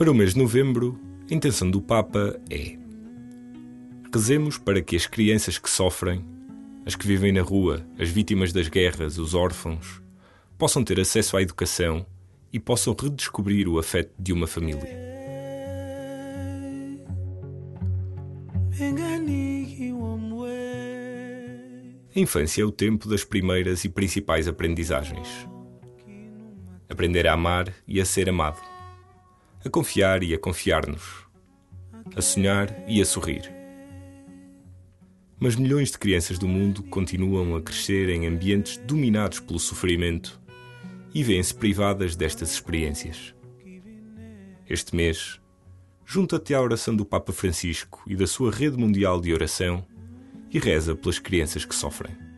Para o mês de novembro, a intenção do Papa é: rezemos para que as crianças que sofrem, as que vivem na rua, as vítimas das guerras, os órfãos, possam ter acesso à educação e possam redescobrir o afeto de uma família. A infância é o tempo das primeiras e principais aprendizagens. Aprender a amar e a ser amado a confiar e a confiar-nos, a sonhar e a sorrir. Mas milhões de crianças do mundo continuam a crescer em ambientes dominados pelo sofrimento e vêem-se privadas destas experiências. Este mês, junta-te à oração do Papa Francisco e da sua rede mundial de oração e reza pelas crianças que sofrem.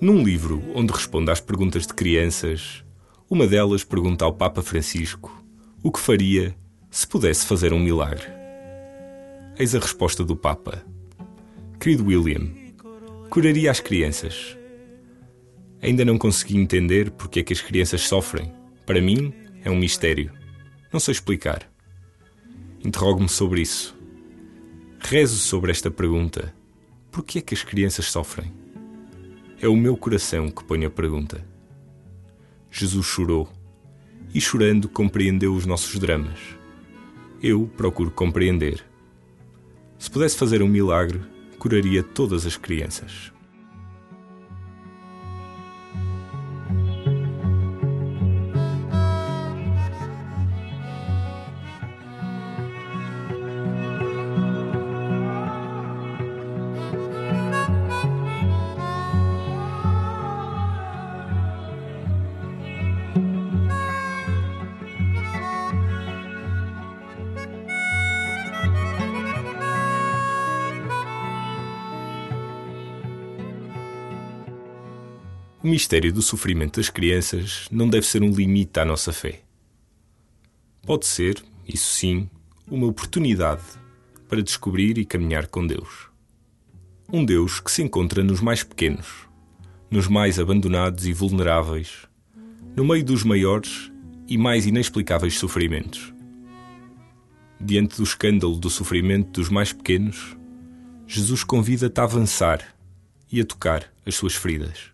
Num livro onde responde às perguntas de crianças, uma delas pergunta ao Papa Francisco o que faria se pudesse fazer um milagre. Eis a resposta do Papa: Querido William, curaria as crianças. Ainda não consegui entender porque é que as crianças sofrem. Para mim, é um mistério. Não sei explicar. Interrogo-me sobre isso. Rezo sobre esta pergunta: por que é que as crianças sofrem? É o meu coração que põe a pergunta. Jesus chorou e, chorando, compreendeu os nossos dramas. Eu procuro compreender. Se pudesse fazer um milagre, curaria todas as crianças. O mistério do sofrimento das crianças não deve ser um limite à nossa fé. Pode ser, isso sim, uma oportunidade para descobrir e caminhar com Deus. Um Deus que se encontra nos mais pequenos, nos mais abandonados e vulneráveis, no meio dos maiores e mais inexplicáveis sofrimentos. Diante do escândalo do sofrimento dos mais pequenos, Jesus convida-te a avançar e a tocar as suas feridas.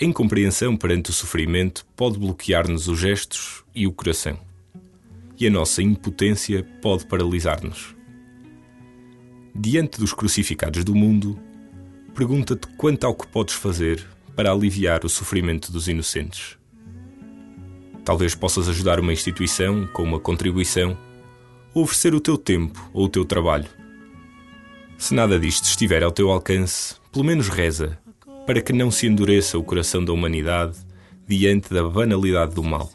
A incompreensão perante o sofrimento pode bloquear-nos os gestos e o coração. E a nossa impotência pode paralisar-nos. Diante dos crucificados do mundo, pergunta-te quanto ao que podes fazer para aliviar o sofrimento dos inocentes. Talvez possas ajudar uma instituição com uma contribuição ou oferecer o teu tempo ou o teu trabalho. Se nada disto estiver ao teu alcance, pelo menos reza para que não se endureça o coração da humanidade diante da banalidade do mal.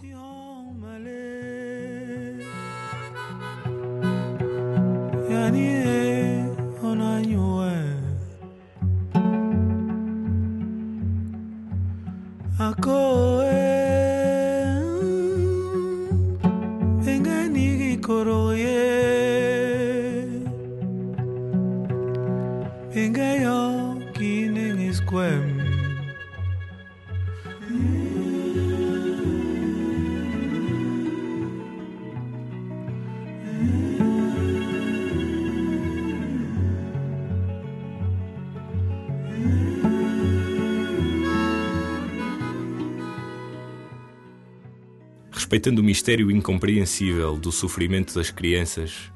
Respeitando o mistério incompreensível do sofrimento das crianças,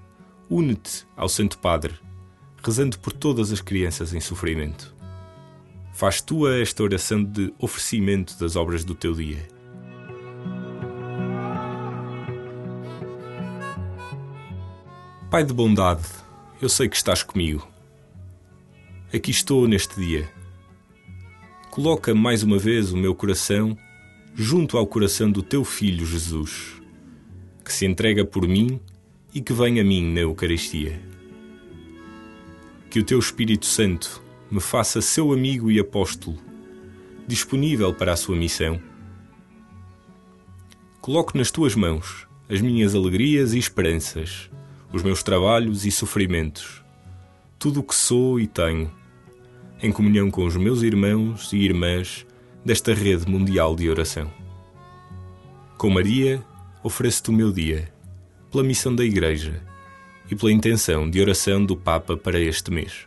une-te ao Santo Padre, rezando por todas as crianças em sofrimento. Faz tua esta oração de oferecimento das obras do teu dia. Pai de bondade, eu sei que estás comigo. Aqui estou neste dia. Coloca mais uma vez o meu coração junto ao coração do teu Filho Jesus, que se entrega por mim e que vem a mim na Eucaristia. Que o teu Espírito Santo me faça seu amigo e apóstolo, disponível para a sua missão. Coloco nas tuas mãos as minhas alegrias e esperanças, os meus trabalhos e sofrimentos, tudo o que sou e tenho, em comunhão com os meus irmãos e irmãs desta rede mundial de oração. Com Maria, ofereço-te o meu dia, pela missão da Igreja e pela intenção de oração do Papa para este mês.